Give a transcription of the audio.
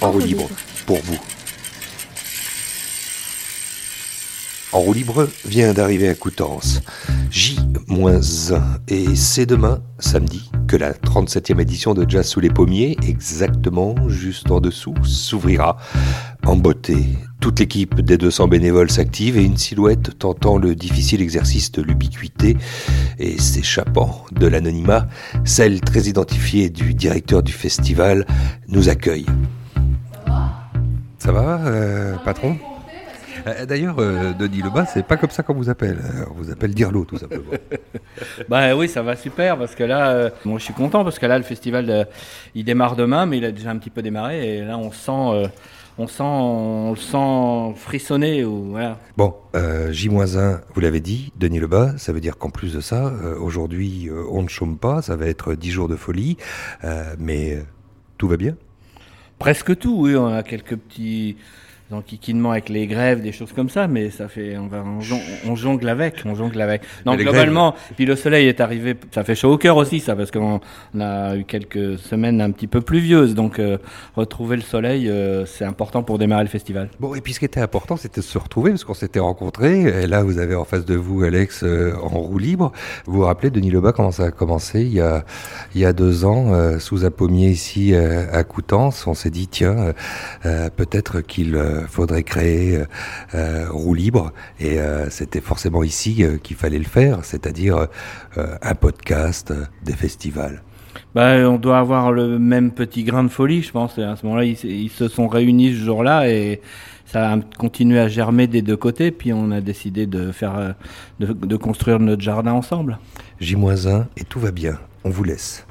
En roue libre pour vous. En roue libre vient d'arriver à Coutances, J-1, et c'est demain, samedi, que la 37e édition de Jazz sous les pommiers, exactement juste en dessous, s'ouvrira en beauté. Toute l'équipe des 200 bénévoles s'active et une silhouette tentant le difficile exercice de l'ubiquité et s'échappant de l'anonymat, celle très identifiée du directeur du festival nous accueille ça va, euh, patron? Euh, D'ailleurs, euh, Denis Lebas, c'est pas comme ça qu'on vous appelle. On vous appelle Dirlo, tout simplement. bah oui, ça va super parce que là, moi je suis content parce que là, le festival, il démarre demain, mais il a déjà un petit peu démarré et là, on sent on sent, on le sent frissonner. Ou, voilà. Bon, J-1, vous l'avez dit, Denis Lebas, ça veut dire qu'en plus de ça, aujourd'hui, on ne chôme pas, ça va être 10 jours de folie, mais tout va bien? Presque tout, oui, on a quelques petits enquiquinement avec les grèves, des choses comme ça, mais ça fait, on, va, on, jongle avec, on jongle avec. Donc globalement, puis le soleil est arrivé, ça fait chaud au cœur aussi, ça, parce qu'on a eu quelques semaines un petit peu pluvieuses, donc euh, retrouver le soleil, euh, c'est important pour démarrer le festival. Bon, et puis ce qui était important, c'était de se retrouver, parce qu'on s'était rencontrés, et là vous avez en face de vous Alex euh, en roue libre. Vous vous rappelez, Denis Lebas, comment ça a commencé il y a, il y a deux ans, sous un pommier ici à Coutances, on s'est dit, tiens, peut-être qu'il faudrait créer euh, euh, roue libre et c'était forcément ici qu'il fallait le faire, c'est-à-dire un podcast, des festivals. Bah, on doit avoir le même petit grain de folie, je pense. à ce moment-là, ils, se sont réunis ce jour-là et ça a continué à germer des deux côtés. Puis on a décidé de faire, de, de construire notre jardin ensemble. J-1 et tout va bien. On vous laisse.